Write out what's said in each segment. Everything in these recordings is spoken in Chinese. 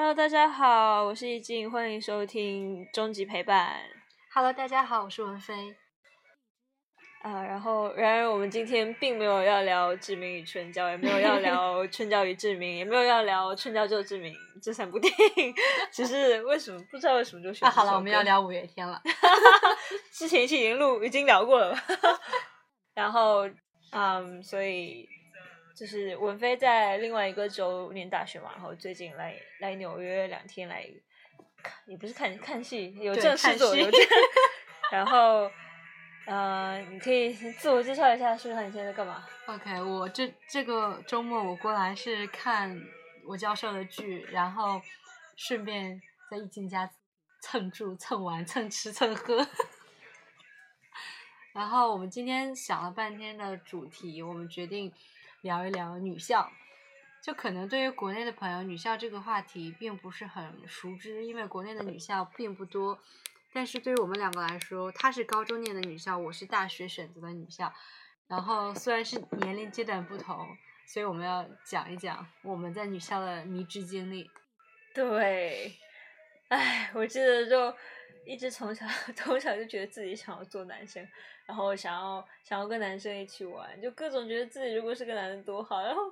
Hello，大家好，我是易静，欢迎收听终极陪伴。Hello，大家好，我是文飞。啊，然后然而我们今天并没有要聊志明与春娇，也没有要 聊春娇与志明，也没有要聊春娇救志明这三部电影，只是为什么不知道为什么就选啊，好了，我们要聊五月天了。之前一期已经录已经聊过了，然后嗯，所以就是文飞在另外一个州念大学嘛，然后最近来来纽约两天来，也不是看看戏，有正式看戏做有正，然后呃，你可以自我介绍一下，说说你现在在干嘛？OK，我这这个周末我过来是看我教授的剧，然后顺便在易静家蹭住、蹭玩、蹭吃、蹭喝。然后我们今天想了半天的主题，我们决定聊一聊女校。就可能对于国内的朋友，女校这个话题并不是很熟知，因为国内的女校并不多。但是对于我们两个来说，她是高中念的女校，我是大学选择的女校。然后虽然是年龄阶段不同，所以我们要讲一讲我们在女校的迷之经历。对，唉，我记得就一直从小 从小就觉得自己想要做男生，然后想要想要跟男生一起玩，就各种觉得自己如果是个男的多好，然后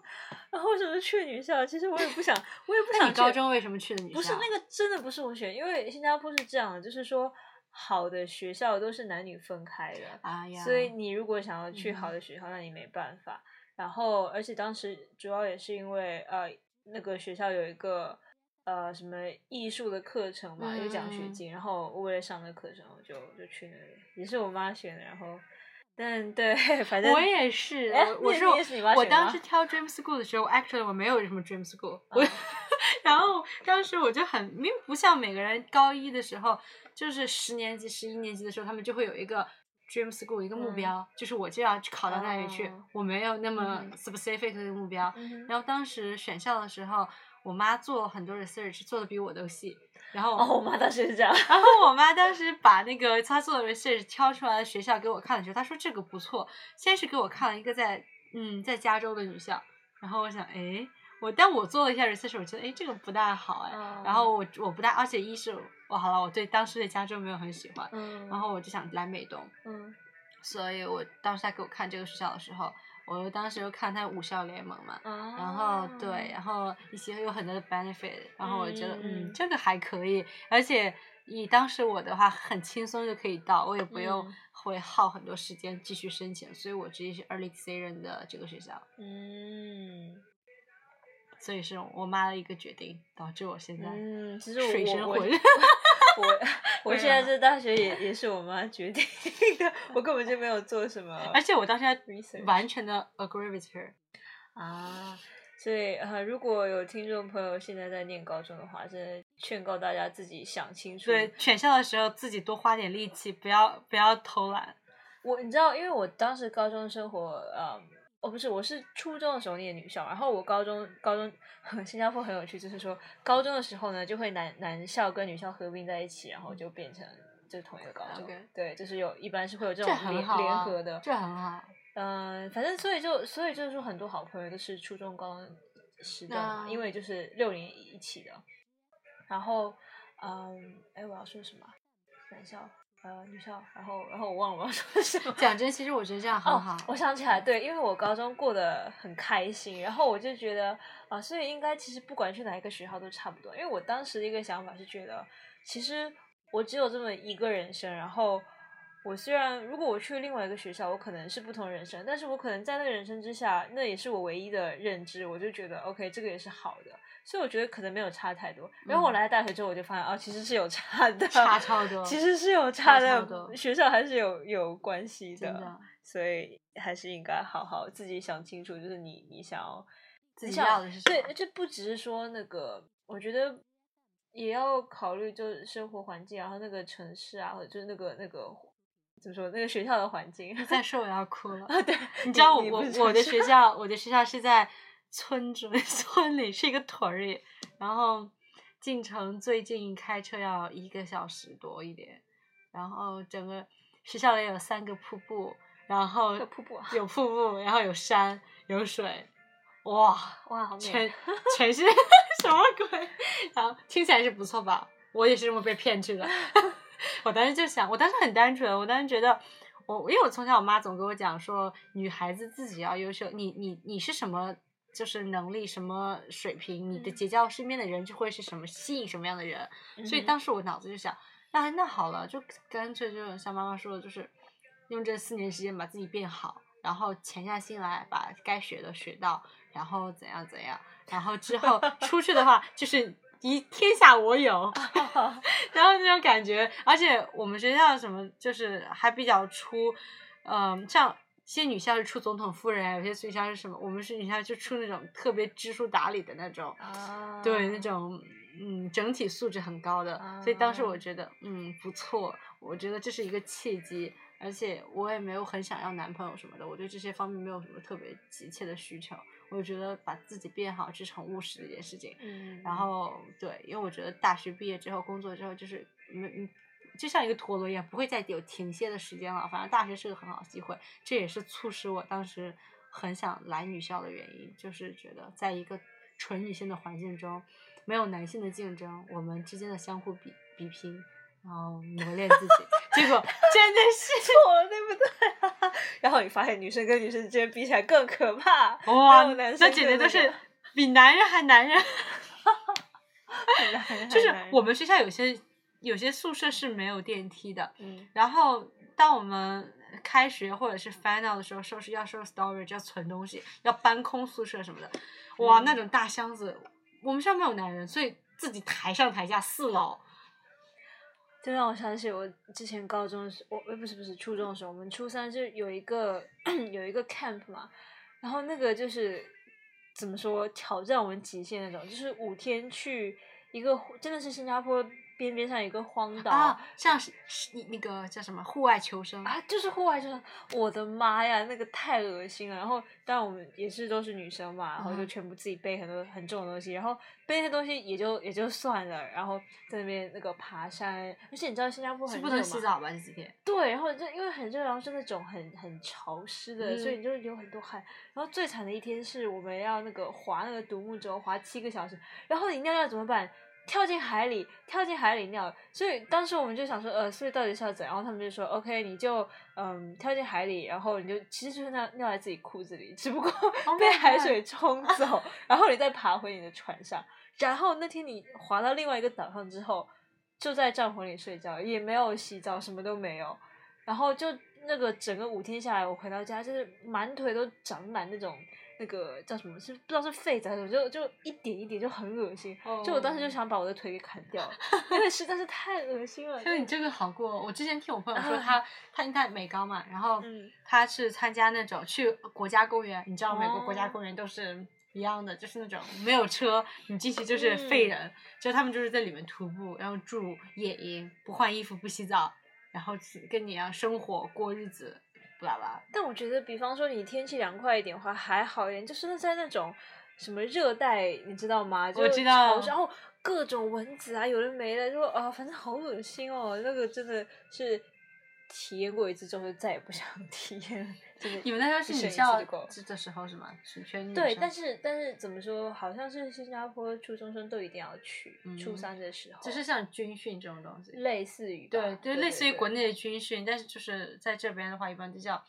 然后为什么去女校？其实我也不想，我也不想你高中为什么去的女校？不是那个真的不是我选，因为新加坡是这样的，就是说好的学校都是男女分开的，哎，所以你如果想要去好嗯的学校，那你没办法。然后，而且当时主要也是因为呃，那个学校有一个呃什么艺术的课程嘛，有奖学嗯金。然后我为了上那个课程，我就就去那里，也是我妈选的。然后，但对，反正我也是，哎我我我当时挑 dream school 的时候，actually 我没有什么 dream school，我、嗯 然后当时我就很，因为不像每个人高一的时候，就是十年级、十一年级的时候，他们就会有一个 dream school 一个目嗯标，就是我就要考到那里去，哦我没有那么嗯 specific 的目标。嗯然后当时选校的时候，我妈做了很多 research，做的比我都细。然后哦，我妈当时是这样。然后我妈当时把那个她做的 research 挑出来的学校给我看的时候，她说这个不错。先是给我看了一个在嗯在加州的女校，然后我想哎我但我做了一下 research，我觉得哎这个不大好哎。嗯然后我我不大，而且一是我好了，我对当时的加州没有很喜欢，嗯，然后我就想来美东，嗯所以我当时她给我看这个学校的时候，我当时又看它武校联盟嘛，啊，然后对，然后一些有很多的 benefit，然后我觉得嗯嗯这个还可以，而且以当时我的话很轻松就可以到，我也不用嗯。会耗很多时间继续申请，所以我直接是 early decision 的这个学校，嗯所以是我妈的一个决定导致我现在嗯，其实我水深我火热。我 我现在啊这大学也也是我妈决定的，我根本就没有做什么 而且我当时还完全的 agree with her。啊。所以呃，如果有听众朋友现在在念高中的话，真的劝告大家自己想清楚。对，选校的时候自己多花点力气，不要不要偷懒。我你知道，因为我当时高中生活，呃，哦不是，我是初中的时候念女校，然后我高中高中 新加坡很有趣，就是说高中的时候呢，就会男男校跟女校合并在一起，然后就变成就是同一个高中。对，就是有一般是会有这这种联合的。这很好。嗯、反正所以就所以就是说，很多好朋友都是初中、高中时段嘛，因为就是六年一起的。然后，嗯，哎，我要说什么啊？男校，呃，女校，然后然后我忘了我要说什么。讲真，其实我觉得这样很好。哦，我想起来，对，因为我高中过得很开心，然后我就觉得啊、所以应该其实不管去哪一个学校都差不多。因为我当时的一个想法是觉得，其实我只有这么一个人生，然后我虽然如果我去另外一个学校，我可能是不同人生，但是我可能在那个人生之下，那也是我唯一的认知，我就觉得 OK，这个也是好的，所以我觉得可能没有差太多。然后我嗯来大学之后，我就发现哦，其实是有差的，差超多其实是有差的，多学校还是有有关系真的所以还是应该好好自己想清楚，就是你你想要自己你想要的是什么对，这不只是说那个，我觉得也要考虑就是生活环境啊，然后那个城市啊，或者就是那个那个怎么说那个学校的环境。再说我要哭了。啊，对，你知道我我的学校，我的学校是在村子 村里，是一个屯儿里，然后进城最近开车要一个小时多一点，然后整个学校里有三个瀑布，然后有瀑布啊有瀑布，然后有山有水，哇，哇，好美全全是 什么鬼？然后，听起来是不错吧？我也是这么被骗去的。我当时就想，我当时很单纯，我当时觉得，我因为我从小我妈总跟我讲说，女孩子自己要优秀，你你你是什么就是能力什么水平，你的结交身边的人就会是什么吸引什么样的人。所以当时我脑子就想，那那好了，就干脆就像妈妈说的，就是用这四年时间把自己变好，然后潜下心来把该学的学到，然后怎样怎样，然后之后 出去的话就是。一天下我有，然后那种感觉，而且我们学校什么就是还比较出，嗯，像些女校是出总统夫人，有些学校是什么，我们是女校就出那种特别知书达理的那种，对那种嗯整体素质很高的，所以当时我觉得嗯不错，我觉得这是一个契机，而且我也没有很想要男朋友什么的，我对这些方面没有什么特别急切的需求。我觉得把自己变好是很务实的一件事情，嗯，然后对，因为我觉得大学毕业之后工作之后就是没嗯，就像一个陀螺一样，不会再有停歇的时间了。反正大学是个很好的机会，这也是促使我当时很想来女校的原因，就是觉得在一个纯女性的环境中，没有男性的竞争，我们之间的相互比比拼。然后磨练自己，结果 真的是错，对不对？然后你发现女生跟女生之间比起来更可怕，哇，那简直都是比男人还男人。就是我们学校有些有些宿舍是没有电梯的，嗯，然后当我们开学或者是 final 的时候，收拾要收 storage 要存东西，要搬空宿舍什么的，哇，那种大箱子，我们学校没有男人，所以自己抬上抬下四楼。这让我想起我之前高中时，我呃不是不是初中的时候，我们初三就有一个 有一个 camp 嘛，然后那个就是怎么说挑战我们极限那种，就是五天去一个真的是新加坡。边边上有个荒岛啊，像是是那个叫什么户外求生啊，就是户外求生。我的妈呀，那个太恶心了。然后，当然我们也是都是女生嘛，然后就全部自己背很多很重的东西，然后背那些东西也就也就算了。然后在那边那个爬山，而且你知道新加坡很不能洗澡吧？这几天对，然后就因为很热，然后是那种很很潮湿的，所以你就流很多汗。然后最惨的一天是我们要那个划那个独木舟，划七个小时，然后你尿尿怎么办？跳进海里，跳进海里尿，所以当时我们就想说，呃，所以到底是要怎样？然后他们就说，OK，你就嗯跳进海里，然后你就其实就是尿尿在自己裤子里，只不过 被海水冲走，然后你再爬回你的船上。然后那天你滑到另外一个岛上之后，就在帐篷里睡觉，也没有洗澡，什么都没有。然后就那个整个五天下来，我回到家就是满腿都长满那种。那个叫什么？是不知道是痱子还是什么？就就一点一点就很恶心。就我当时就想把我的腿给砍掉，因为实在是太恶心了。因为你这个好过，我之前听我朋友说，他他应该美高嘛，然后他是参加那种去国家公园，你知道美国国家公园都是一样的，就是那种没有车，你进去就是废人，就他们就是在里面徒步，然后住野营，不换衣服，不洗澡，然后跟你一样生活过日子。不啦啦，但我觉得，比方说你天气凉快一点的话还好一点，就是在那种什么热带，你知道吗？我知道。然后各种蚊子啊，有的没的，就啊，反正好恶心哦。那个真的是体验过一次之后，就再也不想 体验。你们那时候是女校的时候是吗？是全女对，但是但是怎么说？好像是新加坡初中生都一定要去初三的时候，就是像军训这种东西，类似于对就，类似于国内的军训，但是就是在这边的话，一般就叫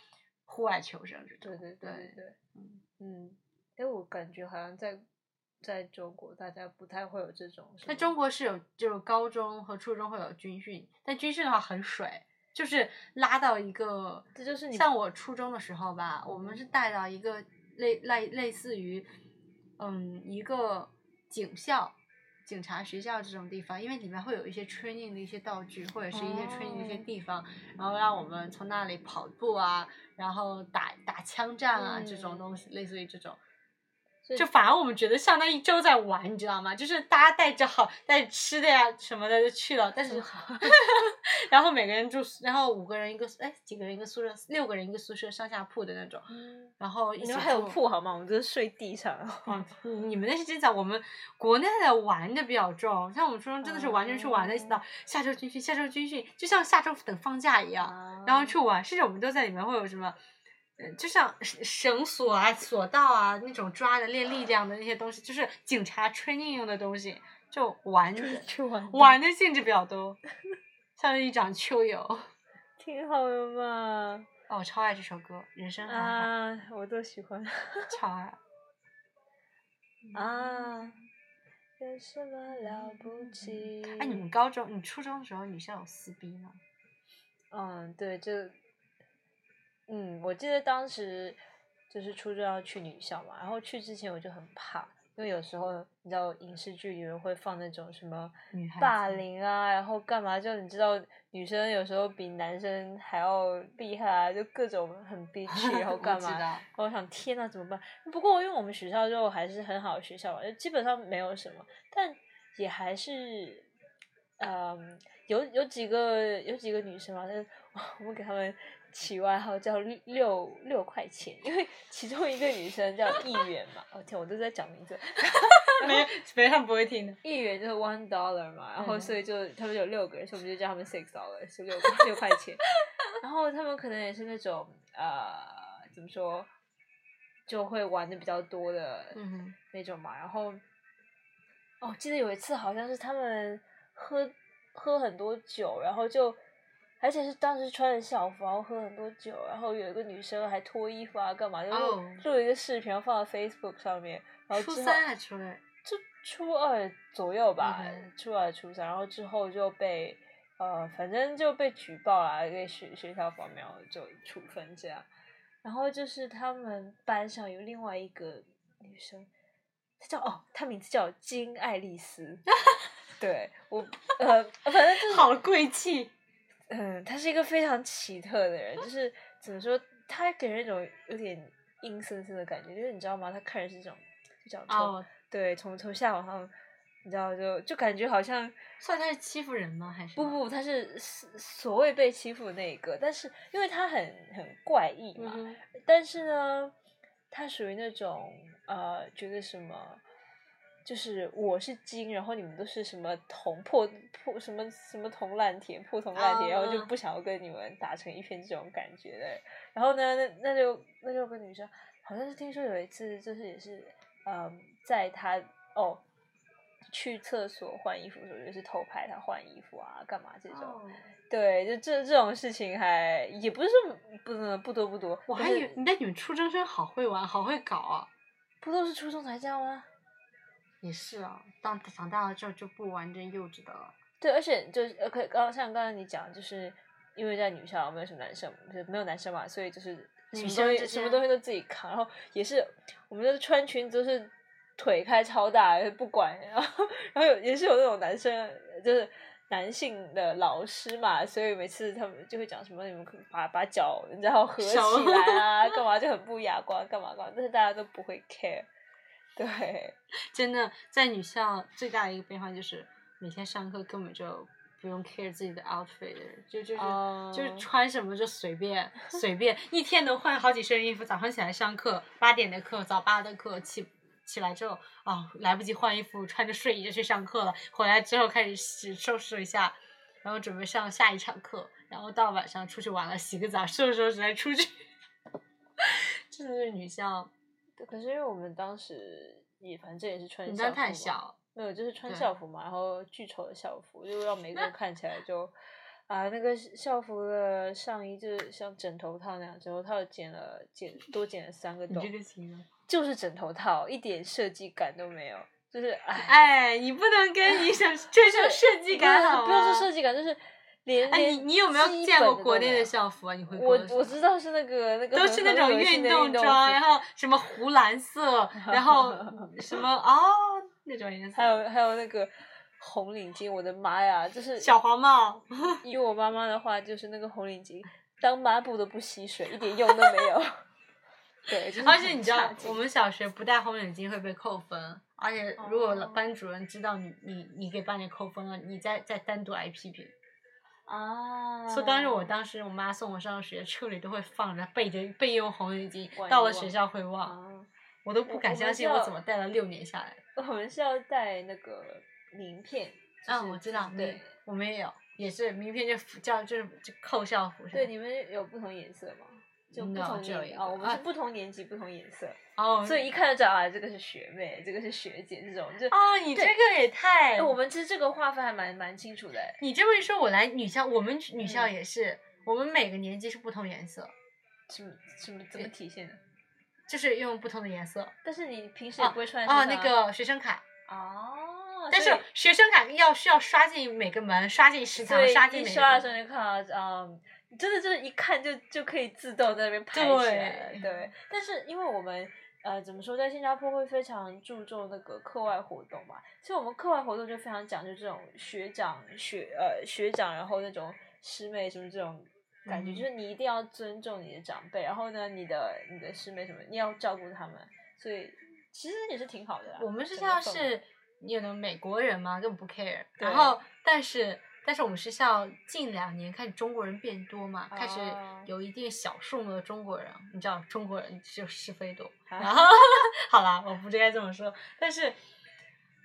户外求生。对对对对，嗯嗯，哎，我感觉好像在在中国，大家不太会有这种。那中国是有，就是高中和初中会有军训，但军训的话很水。就是拉到一个，这就是你像我初中的时候吧，我们是带到一个类类类似于，嗯，一个警校、警察学校这种地方，因为里面会有一些 training 的一些道具，或者是一些 training 的一些地方，然后让我们从那里跑步啊，然后打打枪战啊这种东西，类似于这种。就反而我们觉得像那一周在玩，你知道吗？就是大家带着好带吃的呀什么的就去了，但是 然后每个人住，然后五个人一个，哎，几个人一个宿舍，六个人一个宿舍上下铺的那种，然后你们还有铺好吗？我们都是睡地上。你们那是经常我们国内的玩的比较重，像我们初中真的是完全去玩的，一到下周军训，下周军训就像下周等放假一样，然后去玩，甚至我们都在里面会有什么。呃就像绳绳索啊、索道啊那种抓的练力量的那些东西，就是警察 training 用的东西，就玩玩的玩的性质比较多，像是一场秋游。挺好的嘛。哦，我超爱这首歌，《人生啊，我都喜欢。超爱。啊，有什么了不起？哎，你们高中、你初中的时候，女校有撕逼吗？嗯，对，就，嗯，我记得当时就是初中要去女校嘛，然后去之前我就很怕，因为有时候你知道影视剧里面会放那种什么霸凌啊，然后干嘛？就你知道女生有时候比男生还要厉害啊，就各种很 憋屈，然后干嘛？我想天呐，怎么办？不过因为我们学校就还是很好的学校嘛，就基本上没有什么，但也还是，嗯，有有几个有几个女生嘛，但是 我们给他们起外号叫六六六块钱，因为其中一个女生叫议员嘛，哦天，我都在讲名字，没，没他们不会听的。议员就是 one dollar 嘛，然后嗯所以就他们有六个人，所以我们就叫他们 six dollar，是六六块钱。然后他们可能也是那种呃，怎么说，就会玩的比较多的那种嘛。然后，哦，记得有一次好像是他们喝喝很多酒，然后就。而且是当时穿着校服，然后喝很多酒，然后有一个女生还脱衣服啊，干嘛？就录一个视频，然后放到 Facebook 上面。然后后初三还初二？就初二左右吧，嗯初二初三，然后之后就被呃，反正就被举报了，给学学校方面就处分这样。然后就是他们班上有另外一个女生，她叫哦，她名字叫金爱丽丝。对我呃，反正就是好贵气。嗯，他是一个非常奇特的人，就是怎么说，他给人一种有点阴森森的感觉，就是你知道吗？他看人是这种，就这样从、哦，对从从下往上，你知道就就感觉好像算他是欺负人吗？还是不？不，他是所所谓被欺负的那一个，但是因为他很很怪异嘛，但是呢，他属于那种呃，觉得什么。就是我是金，然后你们都是什么铜破破什么什么铜烂铁破铜烂铁，然后就啊不想要跟你们打成一片这种感觉的。然后呢，那那就那就跟女生，好像是听说有一次就是也是嗯，在他哦去厕所换衣服的时候，就是偷拍他换衣服啊，干嘛这种。哦对，就这这种事情还也不是说不不多不多，我还以为你在你们初中生好会玩，好会搞啊。不都是初中才这样吗？也是啊，当长大了之后就不玩这幼稚的了。对，而且就是呃，可刚像刚才你讲，就是因为在女校没有什么男生，就是没有男生嘛，所以就是什女么东西什么东西都自己扛，然后也是我们就是穿裙子都是腿开超大，不管，然后然后有也是有那种男生就是。男性的老师嘛，所以每次他们就会讲什么，你们可以把把脚然后合起来啊，干嘛就很不雅观，干嘛干嘛，但是大家都不会 care，对，真的，在女校最大的一个变化就是每天上课根本就不用 care 自己的 outfit，就就是、就是哦穿什么就随便随便，一天能换好几身衣服。早上起来上课，八点的课，早八的课，起起来之后啊、来不及换衣服，穿着睡衣就去上课了。回来之后开始洗收拾一下，然后准备上下一场课，然后到晚上出去玩了，洗个澡，收拾收拾再出去。这就是女校，对可是因为我们当时也反正也是穿校服嘛太小。没有，就是穿校服嘛，然后巨丑的校服，就让每个人看起来就啊，那个校服的上衣就是像枕头套那样，枕头套剪了剪多剪了三个洞这，个形容。就是枕头套，一点设计感都没有，就是哎，哎，你不能跟你想 追求设计感好不要说设计感，就是连哎，你你有没有见过国内的校服啊？你会我我知道是那个那个都是那种很恶心的动动装，然后什么湖蓝色，然后什么哦那种颜色，还有还有那个红领巾，我的妈呀，就是小黄帽，以我妈妈的话，就是那个红领巾当抹布都不吸水，一点用都没有。对，就是而且你知道我们小学不戴红领巾会被扣分，而且如果哦班主任知道你你你给班里扣分了，你再再单独挨批评。啊，所以当时我当时我妈送我上学，车里都会放着备着备用红领巾到了学校会忘，啊，我都不敢相信我怎么带了六年下来。我们是要带那个名片。就是嗯，我知道，对我们也有，也是名片就叫就是就扣校服？对，你们有不同颜色吗？就不同只有一年哦，我们是不同年级不同颜色，哦所以一看就知道啊，这个是学妹，这个是学姐，这种就。哦，你这个也太哎，我们其实这个划分还蛮蛮清楚的哎。你这么一说，我来女校，我们女校嗯也是，我们每个年级是不同颜色，什么什么怎么体现的？就是用不同的颜色。但是你平时也哦不会穿在哦，那个学生卡，哦，但是学生卡要需要刷进每个门，刷进食堂，刷进刷的时候就看到，嗯，真的就是一看就就可以自动在那边拍起来了。对对，但是因为我们呃怎么说，在新加坡会非常注重那个课外活动嘛，所以我们课外活动就非常讲究这种学长学呃学长，然后那种师妹什么这种。感觉嗯就是你一定要尊重你的长辈，然后呢，你的你的师妹什么，你要照顾他们，所以其实也是挺好的啦。我们学整个氛围校是有的美国人嘛，根本不 care。然后，但是但是我们学校近两年开始中国人变多嘛，开始哦有一定小数目的中国人，你知道中国人就是非多。啊 然后好啦，我不应该这么说，但是。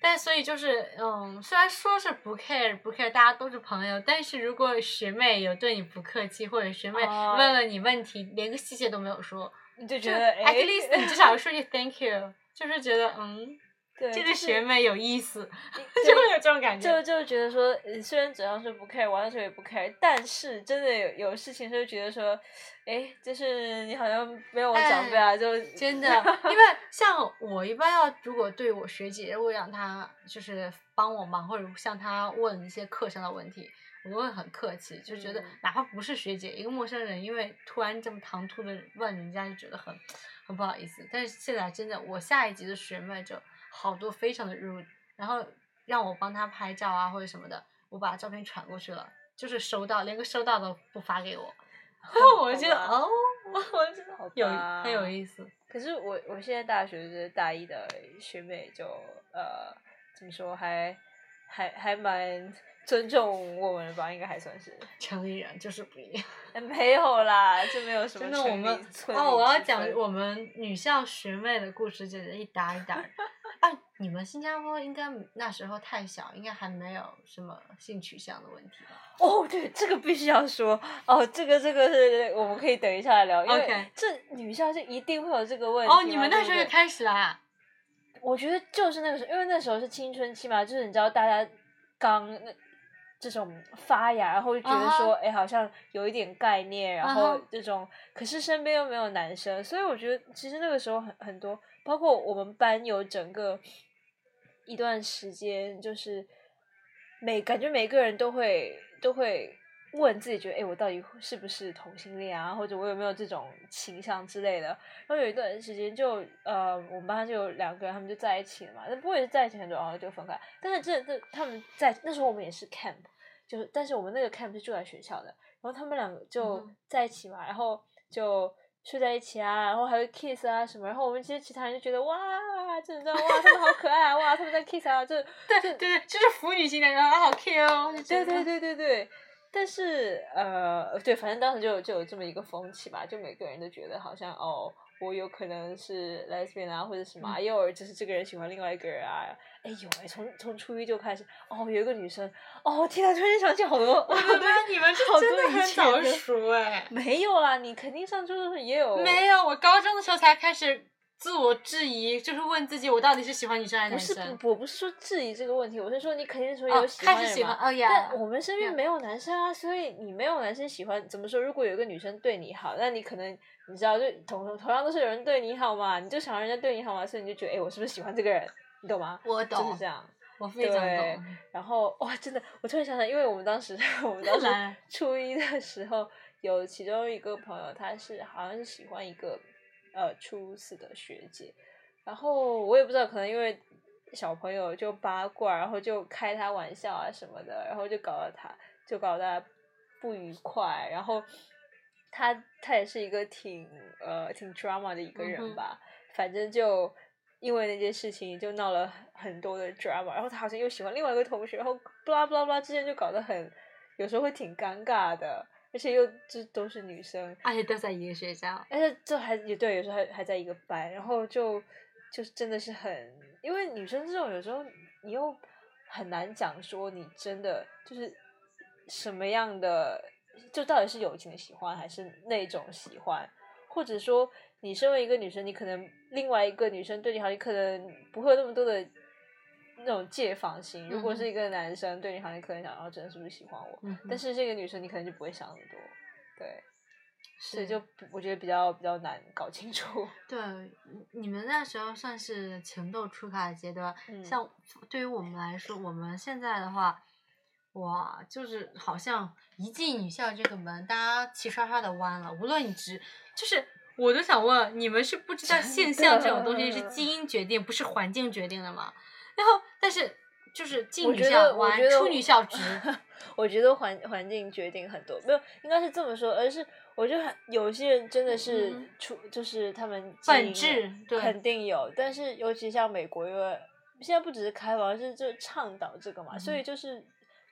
但所以就是，嗯，虽然说是不 care 不 care，大家都是朋友，但是如果学妹有对你不客气，或者学妹哦问了你问题，连个谢谢都没有说，就你就觉得 at 哎 least 你至少说句 thank you，就是觉得嗯，对，这个学妹有意思，就会有这种感觉。就就觉得说，呃虽然嘴上说不 care，玩的时候也不 care，但是真的有有事情就觉得说，哎，就是你好像没有我长辈啊，就真的，因为像我一般要如果对我学姐，如果让她就是帮我忙，或者向她问一些课上的问题，我都会很客气，就觉得嗯哪怕不是学姐，一个陌生人，因为突然这么唐突的问人家，就觉得很很不好意思。但是现在真的，我下一级的学妹就好多非常的 rude，然后让我帮他拍照啊或者什么的，我把照片传过去了，就是收到，连个收到都不发给我。我就觉得哦，我觉得好有很有意思。可是我我现在大学就是大一的学妹就呃怎么说还还还蛮尊重我们的吧，应该还算是。城里人就是不一样。哎 没有啦，就没有什么真的，我们哦，我要讲我们女校学妹的故事，简直一搭一搭。啊，你们新加坡应该那时候太小，应该还没有什么性取向的问题吧？哦，对，这个必须要说哦，这个这个是我们可以等一下来聊，因为这女校是一定会有这个问题。哦，你们那时候对不对也开始啦？我觉得就是那个时候，因为那时候是青春期嘛，就是你知道大家刚那这种发芽，然后就觉得说，哎、好像有一点概念，然后这种可是身边又没有男生，所以我觉得其实那个时候很很多，包括我们班有整个一段时间，就是每感觉每个人都会都会问自己，觉得哎、诶我到底是不是同性恋啊，或者我有没有这种倾向之类的。然后有一段时间就呃，我们班就有两个人，他们就在一起了嘛，那不会是在一起很久，然后就分开。但是这这他们在那时候我们也是 camp，就是但是我们那个 camp 是住在学校的，然后他们两个就嗯在一起嘛，然后就。睡在一起啊，然后还会 kiss 啊什么，然后我们其实其他人就觉得哇，这你知道哇，他们好可爱啊，哇，他们在 kiss 啊，这 对对对，就是腐女型的，然后好 Q 对对对对对，但是呃，对，反正当时就有就有这么一个风气吧，就每个人都觉得好像哦，我有可能是 lesbian 啊，或者什么啊，嗯又有就是这个人喜欢另外一个人啊，哎呦哎，从从初一就开始，哦，有一个女生，哦天啊，突然间想起好多，我的妈，你们是好真的很早熟哎。没有啦，你肯定上初中时候也有，没有，我高中的时候才开始自我质疑，就是问自己我到底是喜欢女生还是不是男生。不是，我不是说质疑这个问题，我是说你肯定是会哦有喜欢开始喜欢哦呀但我们身边没有男生啊，所以你没有男生喜欢。怎么说？如果有一个女生对你好，那你可能你知道，就同同样都是有人对你好嘛，你就想让人家对你好嘛，所以你就觉得，哎，我是不是喜欢这个人？你懂吗？我懂就是这样。我非常对懂。然后哇，真的，我突然想想，因为我们当时 我们当时初一的时候，有其中一个朋友，他是好像是喜欢一个呃初四的学姐，然后我也不知道，可能因为小朋友就八卦，然后就开他玩笑啊什么的，然后就搞得他就搞得他不愉快，然后他他也是一个挺呃挺 drama 的一个人吧，反正就因为那件事情就闹了很多的 drama，然后他好像又喜欢另外一个同学，然后不拉不拉不拉之间就搞得很有时候会挺尴尬的，而且又这都是女生，而且都在一个学校。而且这还也对，有时候还还在一个班，然后就就是真的是很，因为女生这种有时候你又很难讲说你真的就是什么样的，就到底是友情的喜欢还是那种喜欢，或者说你身为一个女生，你可能另外一个女生对你好，你可能不会有那么多的那种戒防心。如果是一个男生对你好，你可能想，哦，这人是不是喜欢我？嗯但是这个女生，你可能就不会想那么多，对，所以是就我觉得比较比较难搞清楚。对，你你们那时候算是情窦初开的阶段，嗯像对于我们来说，我们现在的话，哇，就是好像一进女校这个门，大家齐刷刷的弯了。无论你直，就是我都想问，你们是不知道真现象这种东西是基因决定，不是环境决定的吗？然后，但是就是进女校弯，出女校直。我觉得环环境决定很多，没有应该是这么说，而是我觉得很有些人真的是嗯出，就是他们本质对肯定有，但是尤其像美国，因为现在不只是开放，是就倡导这个嘛，所以嗯就是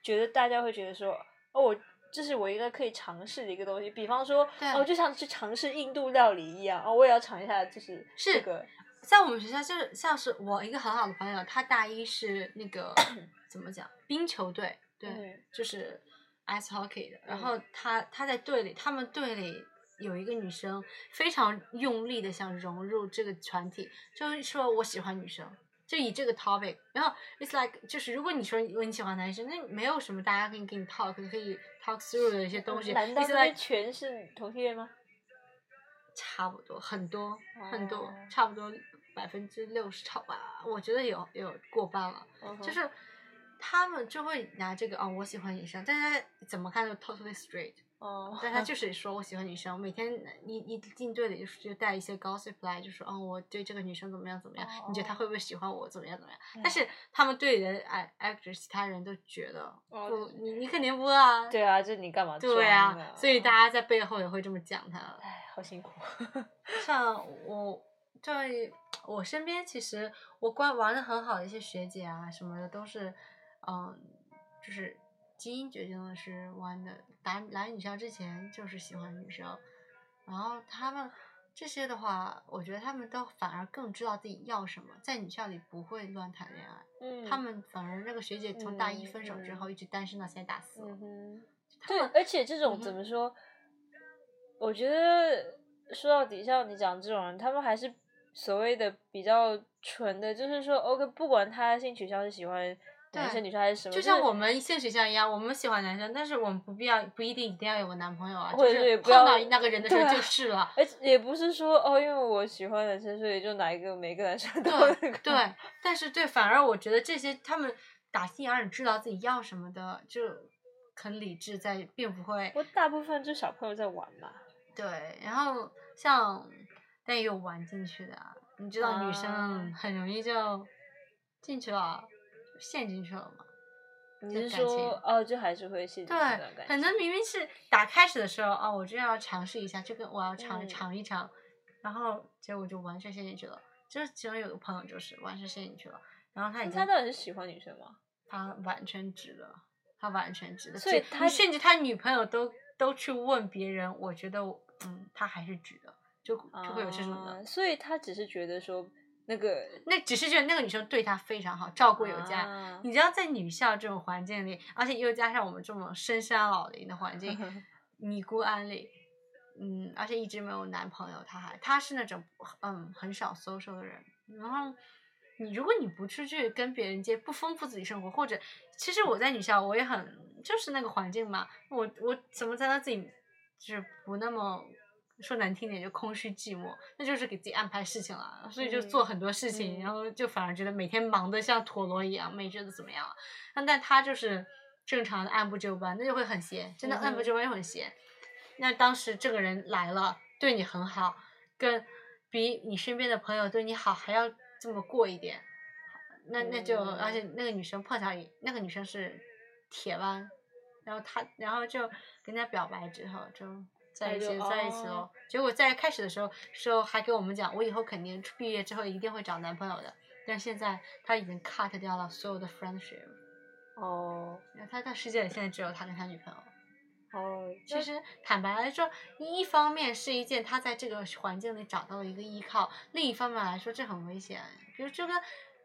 觉得大家会觉得说，哦，我这是我一个可以尝试的一个东西，比方说，对哦，就像去尝试印度料理一样，哦，我也要尝一下，就是是这个，在我们学校，就是像是我一个很好的朋友，他大一是那个 怎么讲冰球队，对，嗯就是 ice hockey 的。然嗯后他他在队里，他们队里有一个女生非常用力的想融入这个团体，就是说我喜欢女生。就以这个 topic，然后 it's like 就是如果你说你喜欢男生，那没有什么大家可以跟你 talk 可以 talk through 的一些东西。难道全是同性恋吗？差不多，很多很多哦，差不多百分之六十超吧，我觉得有有过半了。就是他们就会拿这个哦，我喜欢女生，但是怎么看都 totally straight，哦，但他 就是说我喜欢女生，每天一一进队里就是就带一些 gossip 来，就说嗯我对这个女生怎么样怎么样，你觉得她会不会喜欢我怎么样怎么样？但是他们队里的 act- actors 其他人都觉得哦不，你你肯定不啊，对啊，这你干嘛装对啊，所以大家在背后也会这么讲他。哎，好辛苦。像我对我身边，其实我关玩的很好的一些学姐啊什么的，都是，嗯，就是基因决定的是弯的，来来女校之前就是喜欢女生，然后他们这些的话，我觉得他们都反而更知道自己要什么，在女校里不会乱谈恋爱，嗯他们反而那个学姐从大一嗯分手之嗯后一直单身到现在大四了，嗯，对，而且这种怎么说？我觉得说到底，像你讲这种人，他们还是所谓的比较纯的，就是说，OK，不管他性取向是喜欢男对生、女生还是什么，就像我们性取向一样，我们喜欢男生，但是我们不必要不一定一定要有个男朋友啊，或者就是碰到那个人的时候就是了。而且也不是说哦，因为我喜欢男生，所以就哪一个每个男生都那个对对，但是对，反而我觉得这些他们打心眼儿里知道自己要什么的，就很理智在，并不会我大部分就小朋友在玩嘛。对。然后像但也有玩进去的啊，你知道女啊生很容易就进去了，陷进去了吗。你是说哦，就还是会陷进对这段，感情？可能明明是打开始的时候，哦，我就要尝试一下，这个我要尝、嗯尝一尝，然后结果就完全陷进去了。就是其中有个朋友就是完全陷进去了，然后他已经他到底是喜欢女生吗？他完全值得，他完全值得，所以他甚至他女朋友都都去问别人，我觉得我嗯，他还是值得，就就会有这种的。啊所以他只是觉得说那个那只是觉得那个女生对他非常好，照顾有加。啊你知道，在女校这种环境里，而且又加上我们这种深山老林的环境，尼姑庵里，嗯，而且一直没有男朋友，他还他是那种嗯很少 social 的人，然后你如果你不出去跟别人接，不丰富自己生活，或者其实我在女校我也很就是那个环境嘛，我我怎么才能自己就是不那么。说难听点就空虚寂寞，那就是给自己安排事情了，所以就做很多事情，嗯然后就反而觉得每天忙得像陀螺一样，没觉得怎么样。那但他就是正常的按部就班，那就会很闲，真的按部就班就很闲。那当时这个人来了，对你很好，跟比你身边的朋友对你好还要这么过一点，那那就、嗯而且那个女生碰巧也那个女生是铁腕，然后他然后就跟他表白之后就。在一起在一起哦了，结果在开始的时候时候还给我们讲，我以后肯定毕业之后一定会找男朋友的。但现在他已经 cut 掉了所有的 friendship，哦然后他的世界里现在只有他跟他女朋友。哦，其实坦白来说，一方面是一件他在这个环境里找到了一个依靠，另一方面来说这很危险。比如这个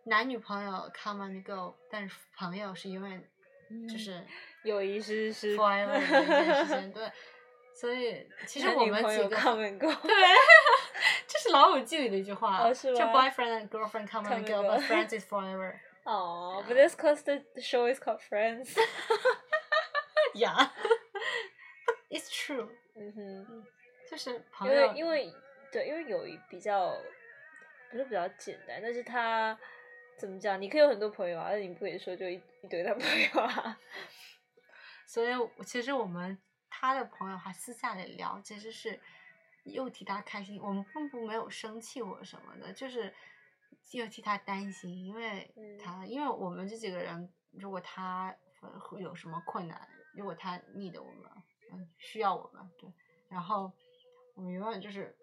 男女朋友 come and go，但是朋友是永远就是友谊是是 forever 的一件事情。对，所以其实我们几个 and go，对，这是老友记里的一句话，哦是就吗 boyfriend and girlfriend come and go, but friends is forever. Oh, but that's because the show is called Friends. Yeah, it's true. 嗯哼，就是因朋友，为因为对，因为友谊比较不是比较简单，但是他怎么讲？你可以有很多朋友啊，但你不可以说就一一堆男朋友啊。所以我其实我们他的朋友还私下里聊，其实是又替他开心，我们并不没有生气或什么的，就是又替他担心，因为嗯他、因为我们这几个人，如果他有什么困难，如果他 need 我们，嗯，需要我们，对，然后我们永远就是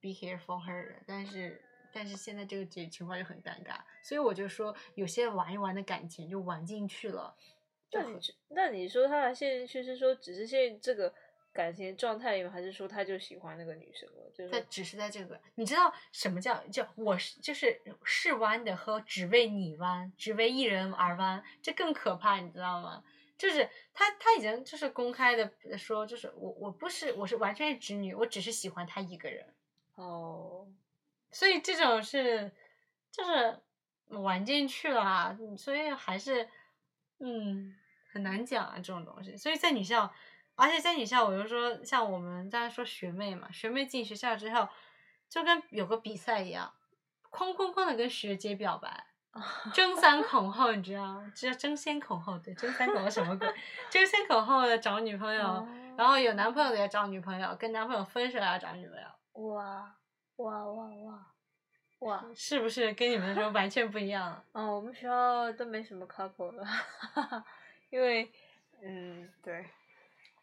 be here for her，但是。但是现在这个情情况就很尴尬，所以我就说，有些玩一玩的感情就玩进去了，那你那你说他的陷进去是说只是现在这个感情状态里面，还是说他就喜欢那个女生了？就是他只是在这个，你知道什么叫叫我是就是是弯的和只为你弯，只为一人而弯，这更可怕，你知道吗？就是他他已经就是公开的说，就是我我不是我是完全是直女，我只是喜欢他一个人，哦，所以这种是就是玩进去了啊，所以还是嗯很难讲啊这种东西。所以在女校，而且在女校，我就说像我们刚才说学妹嘛，学妹进学校之后，就跟有个比赛一样，哐哐哐的跟学姐表白。争先恐后，你知道吗？这叫争先恐后，对，争先恐后什么鬼？争先恐后的找女朋友，哦然后有男朋友的也找女朋友，跟男朋友分手要找女朋友。哇哇哇哇哇！是不是跟你们说完全不一样？哦，我们学校都没什么 couple 了，因为嗯，对，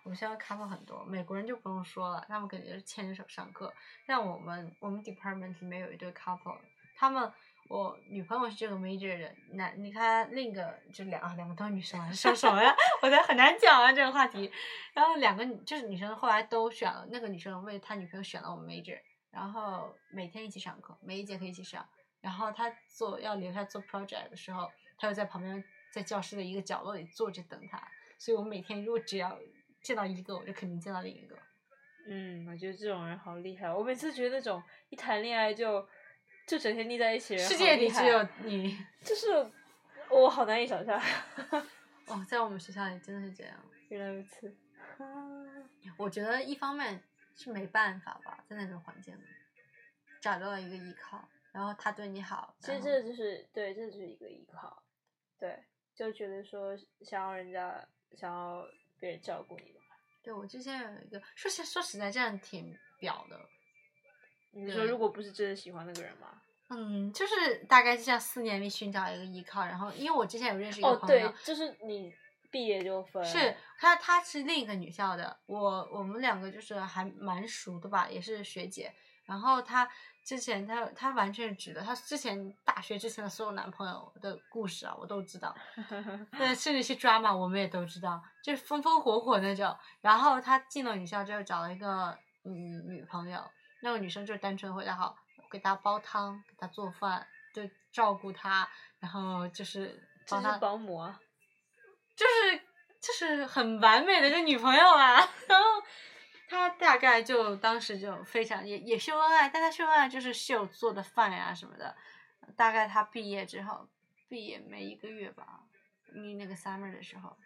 我们学校 couple 很多，美国人就不用说了，他们肯定是牵着手上课。像我们我们 department 里面有一对 couple，他们我女朋友是这个 major 的，男你看另一个就两两个都是女生啊，说什么呀？我觉得很难讲啊这个话题。然后两个就是女生后来都选了，那个女生为她女朋友选了我们 major，然后每天一起上课，每一节课一起上。然后他做要留下做 project 的时候，她就在旁边在教室的一个角落里坐着等他。所以我每天如果只要见到一个，我就肯定见到另一个。嗯，我觉得这种人好厉害。我每次觉得那种一谈恋爱就就整天腻在一起的人，世界里只有你。就是我好难以想象。哦，在我们学校里真的是这样。原来如此。我觉得一方面是没办法吧，在那种环境里找到了一个依靠，然后他对你好。其实这就是对，这就是一个依靠。对，就觉得说想要人家想要别人照顾你嘛。对我之前有一个说实说实在，这样挺表的。你说如果不是真的喜欢那个人吗？嗯，就是大概就像四年里寻找一个依靠，然后因为我之前有认识一个哦，朋友，对，就是你毕业就分。是他他是另一个女校的，我我们两个就是还蛮熟的吧，也是学姐。然后她之前她她完全是直的，她之前大学之前的所有男朋友的故事啊，我都知道。对，甚至是 drama 我们也都知道，就是风风火火那种。然后她进了女校之后找了一个嗯女朋友，那个女生就单纯回答好，给她煲汤，给她做饭，就照顾她，然后就是这是帮她保姆啊。就是就是很完美的一个女朋友啊。然 后他大概就当时就非常也也秀恩爱，但他秀恩爱就是秀做的饭呀什么的。大概他毕业之后，毕业没一个月吧，因为那个 summer 的时候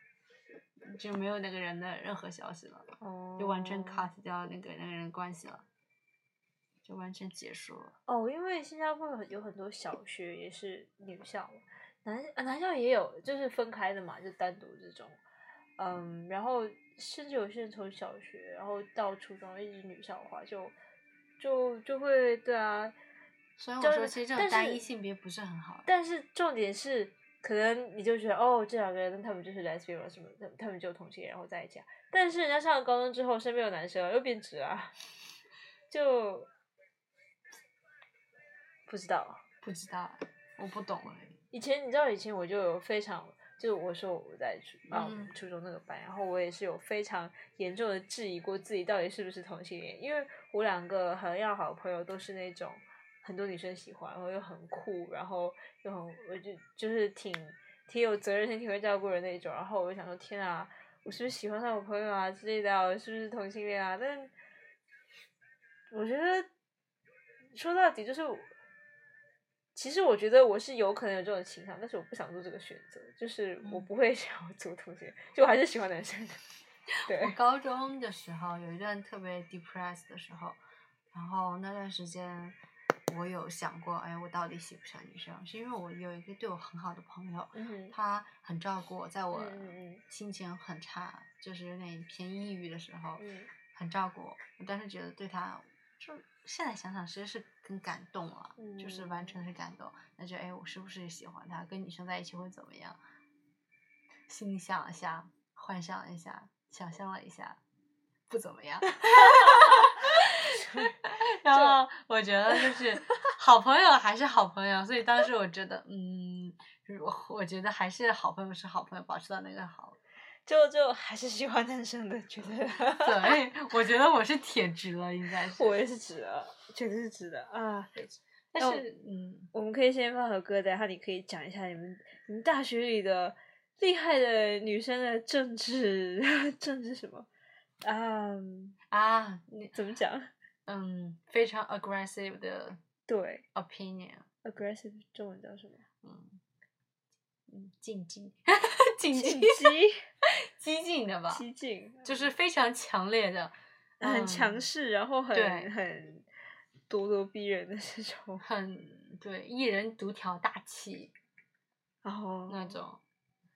就没有那个人的任何消息了，哦。就完全 cut 掉那个那个人关系了，就完全结束了。哦，因为新加坡有有很多小学也是女校嘛，男啊男校也有，就是分开的嘛，就单独这种。嗯，然后甚至有些人从小学然后到初中一直女校的话，就就就会对啊，所以我说，就是其实这种但是单一性别不是很好。但是重点是，可能你就觉得哦，这两个人他们就是 lesbian 了什么，他他们就同性恋然后在一起啊。但是人家上了高中之后，身边有男生又变直啊，就不知道。不知道，我不懂哎。以前你知道，以前我就有非常，就我说我在初啊、嗯初中那个班，然后我也是有非常严重的质疑过自己到底是不是同性恋，因为我两个很要好的朋友都是那种很多女生喜欢，然后又很酷，然后又很我就就是挺挺有责任心、挺会照顾人那种，然后我就想说，天啊，我是不是喜欢上我朋友啊之类的啊，我是不是同性恋啊？但我觉得说到底就是，其实我觉得我是有可能有这种倾向，但是我不想做这个选择，就是我嗯不会 想要做同性恋，就我还是喜欢男生的。对我，高中的时候有一段特别 depressed 的时候，然后那段时间我有想过，哎，我到底喜不喜欢女生？是因为我有一个对我很好的朋友，嗯他很照顾我，在我心情很差，就是有点偏抑郁的时候，嗯很照顾我。我当时觉得对他，就现在想想其实是很感动了，就是完全是感动。那就哎，我是不是喜欢他？跟女生在一起会怎么样？心里想了下，幻想了一下，想象了一下，不怎么样。然后我觉得就是好朋友还是好朋友，所以当时我觉得，嗯，我我觉得还是好朋友是好朋友，保持到那个好。就就还是喜欢男生的，觉得。对，我觉得我是铁直了，应该是。我也是直的，确实是值的啊。但是，嗯，我们可以先放首歌，等下你可以讲一下你们你们大学里的厉害的女生的政治 政治什么啊、啊，你怎么讲？嗯，非常 aggressive 的对 opinion，，aggressive 中文叫什么？嗯嗯，禁忌，禁忌，进击，激进的吧，激进，就是非常强烈的，很强嗯势，然后很很咄咄逼人的这种，很对，一人独挑大旗然后那种。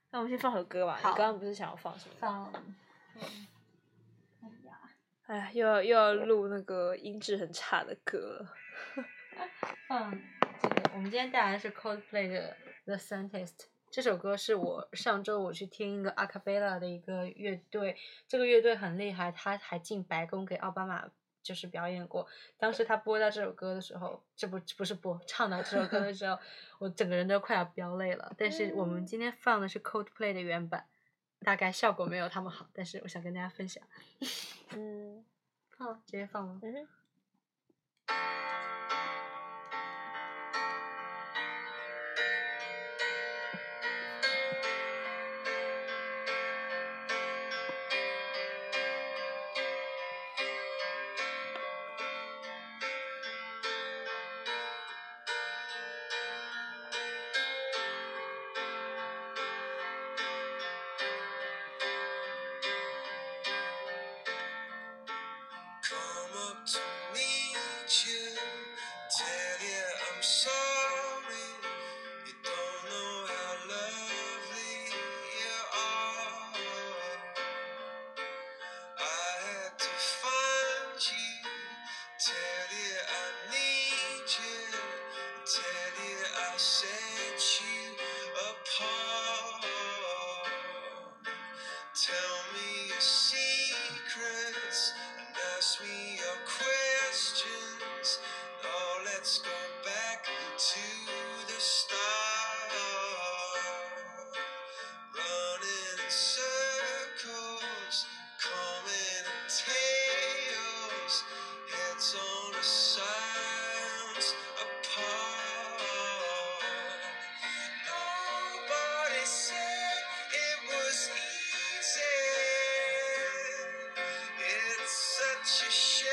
那我们先放首歌吧。你刚刚不是想要放什么？放，嗯哎呀，哎呀，又要又要录那个音质很差的歌了。放这个，我们今天带来的是 Coldplay 的《The Scientist》。这首歌是我上周我去听一个 a cappella 的一个乐队，这个乐队很厉害，他还进白宫给奥巴马就是表演过。当时他播到这首歌的时候，这不不是播，唱到这首歌的时候，我整个人都快要飙泪了。但是我们今天放的是 Coldplay 的原版，大概效果没有他们好，但是我想跟大家分享。嗯好，直接放了。嗯 to.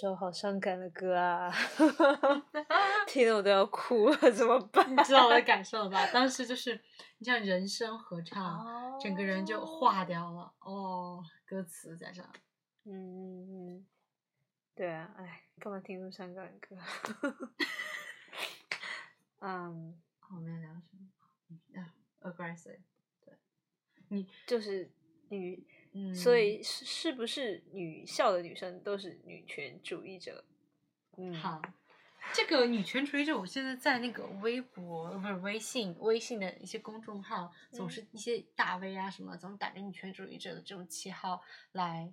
首好伤感的歌啊 听得我都要哭了，怎么办？你知道我的感受了吧？当时就是你像人声合唱，整个人就化掉了。哦，歌词加上。嗯嗯嗯，对啊，哎，干嘛听这么伤感的歌？嗯，我们要聊什么？啊，aggressive 对，你。就是女，嗯，所以是是不是女校的女生都是女权主义者？嗯，好，这个女权主义者，我现在在那个微博不是微信，微信的一些公众号，总嗯是一些大 V 啊什么，总打着女权主义者的这种旗号来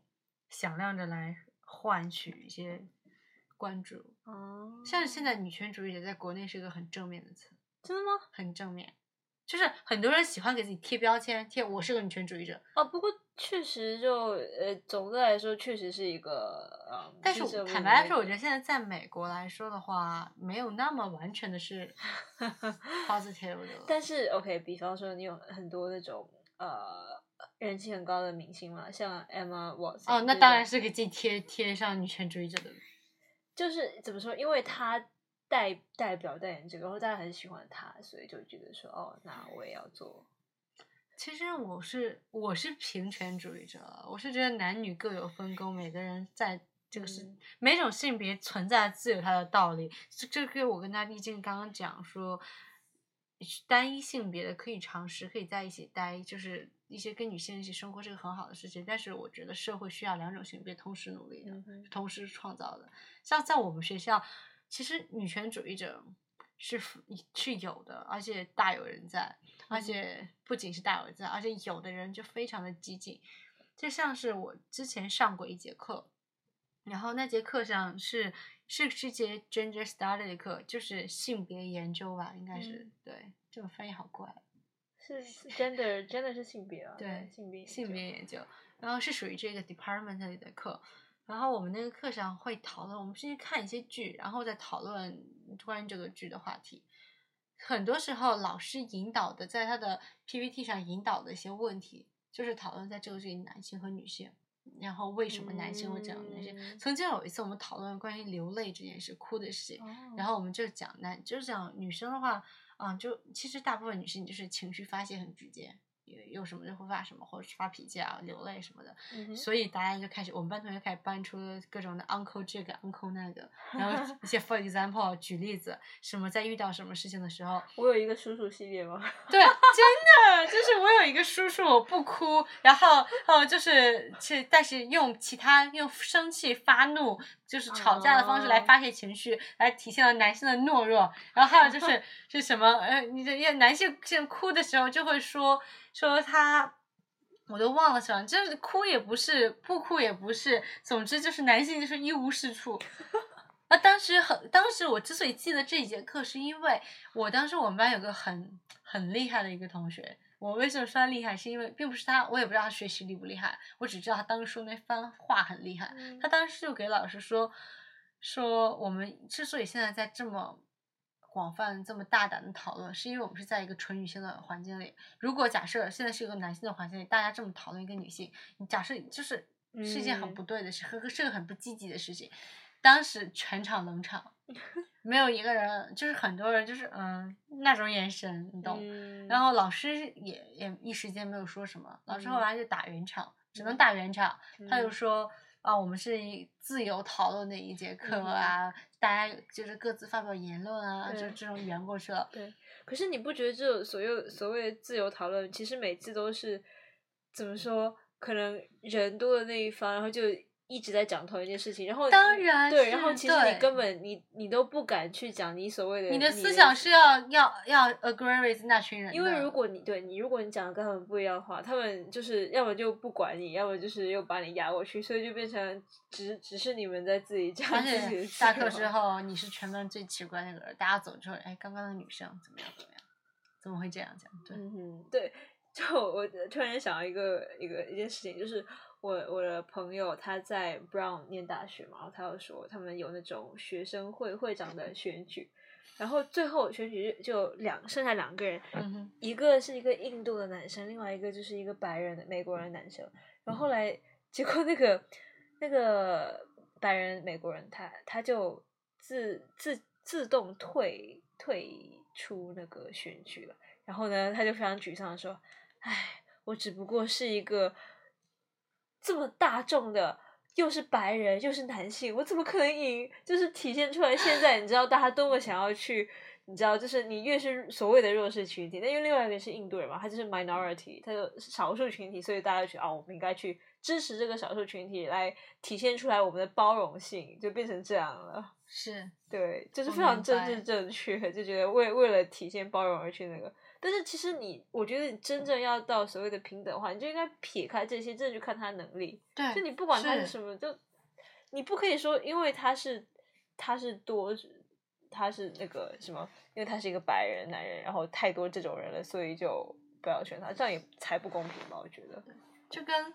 响亮着来换取一些关注。哦，像现在女权主义者在国内是一个很正面的词，真的吗？很正面，就是很多人喜欢给自己贴标签，贴我是个女权主义者，哦，不过确实就呃，总的来说确实是一个呃，但是低社会坦白来说，我觉得现在在美国来说的话，没有那么完全的是 positive 的。但是 OK，比方说你有很多那种呃人气很高的明星嘛，像 Emma Watson 哦，那当然是给自己贴贴上女权主义者的。就是怎么说，因为他代代表代言这个，然后大家很喜欢他，所以就觉得说哦，那我也要做。其实我是我是平权主义者，我是觉得男女各有分工，每个人在这个是、嗯每种性别存在自有它的道理。这这个我跟他毕竟刚刚讲说，单一性别的可以尝试，可以在一起待，就是一些跟女性一起生活是个很好的事情。但是我觉得社会需要两种性别同时努力的。嗯同时创造的。像在我们学校，其实女权主义者是是有的，而且大有人在，而嗯且不仅是大儿子，而且有的人就非常的激进。就像是我之前上过一节课，然后那节课上是是是节 gender study 的课，就是性别研究吧，应该是、嗯对，这种翻译好怪。是是 gender 真的是性别啊，对性别性别研究，然后是属于这个 department 里的课。然后我们那个课上会讨论，我们先去看一些剧，然后再讨论关于这个剧的话题。很多时候，老师引导的在他的 PPT 上引导的一些问题，就是讨论在这个这里男性和女性，然后为什么男性会这样，男性。嗯曾经有一次我们讨论关于流泪这件事，哭的事情，哦然后我们就讲男，就是讲女生的话，啊、就其实大部分女性就是情绪发泄很直接，有有什么就会发什么，或者是发脾气啊、流泪什么的。嗯所以大家就开始，我们班同学开始搬出各种的 uncle 这个 uncle 那个，然后一些 for example 举例子，什么在遇到什么事情的时候，我有一个叔叔系列吗？对，真的就是我有一个叔叔，我不哭，然后呃就是去，但是用其他用生气、发怒，就是吵架的方式来哦发泄情绪，来体现了男性的懦弱。然后还有就 是是什么呃，你这因为男性在哭的时候就会说说他。我都忘了什么，就是哭也不是，不哭也不是，总之就是男性就是一无是处。那当时很，当时我之所以记得这一节课，是因为我当时我们班有个很很厉害的一个同学。我为什么说他厉害，是因为并不是他，我也不知道他学习厉不厉害，我只知道他当时说那番话很厉害。他当时就给老师说，说我们之所以现在在这么广泛、这么大胆的讨论，是因为我们是在一个纯女性的环境里。如果假设现在是一个男性的环境里，大家这么讨论一个女性，你假设就是是一件很嗯不对的事，和是个很不积极的事情。当时全场冷场，没有一个人，就是很多人就是嗯那种眼神，你懂。嗯然后老师也也一时间没有说什么，老师后嗯来就打圆场，只能嗯打圆场。他就嗯说啊，我们是一自由讨论的一节课啊，大家就是各自发表言论啊，就这种圆过去了。对，可是你不觉得这种所有所谓自由讨论，其实每次都是怎么说？可能人多的那一方，然后就一直在讲同一件事情，然后当然对，然后其实你根本你你都不敢去讲你所谓的你的思想是要要要 agree with 那群人，因为如果你对你，如果你讲的跟他们不一样的话，他们就是要么就不管你，要么就是又把你压过去，所以就变成只只是你们在自己讲而自己的下课之后，你是全班最奇怪那个人，大家走之后，哎，刚刚的女生怎么样怎么样？怎么会这样讲？对，嗯，对，就我突然想到一个一个一件事情，就是我我的朋友他在 Brown 念大学嘛，然后他就说他们有那种学生会会长的选举，然后最后选举就就两剩下两个人，嗯，一个是一个印度的男生，另外一个就是一个白人的美国人男生。然后后来结果那个那个白人美国人他他就自自自动退退出那个选举了。然后呢，他就非常沮丧的说：“唉，我只不过是一个这么大众的。”又是白人又是男性，我怎么可能赢？就是体现出来现在你知道大家多么想要去你知道，就是你越是所谓的弱势群体，那因为另外一个是印度人嘛，他就是 minority，他就是少数群体，所以大家就觉得啊，我们应该去支持这个少数群体，来体现出来我们的包容性，就变成这样了。是对，就是非常政治正确，就觉得为为了体现包容而去那个。但是其实你，我觉得你真正要到所谓的平等的话，你就应该撇开这些，真的去看他能力。对，就你不管他是是什么，就你不可以说，因为他是他是多，他是那个什么，因为他是一个白人男人，然后太多这种人了，所以就不要选他，这样也才不公平吧？我觉得。就跟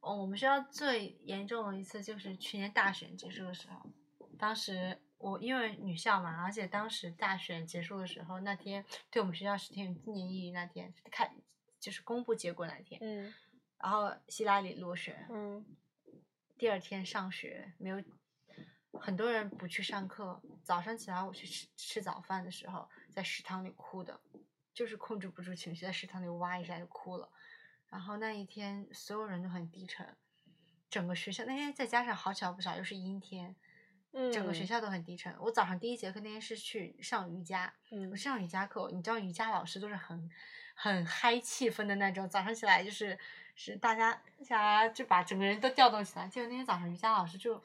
哦，我们学校最严重的一次就是去年大选结束的时候，当时我因为女校嘛，而且当时大选结束的时候，那天对我们学校十天纪念意义那天看就是公布结果那天，嗯然后希拉里落选，嗯第二天上学没有，很多人不去上课。早上起来我去吃吃早饭的时候，在食堂里哭的，就是控制不住情绪，在食堂里哇一下就哭了。然后那一天所有人都很低沉，整个学校那天再加上好巧不巧又是阴天，嗯，整个学校都很低沉。我早上第一节课那天是去上瑜伽，嗯我上瑜伽课，你知道瑜伽老师都是很很嗨气氛的那种，早上起来就是是大家想就把整个人都调动起来。结果那天早上瑜伽老师就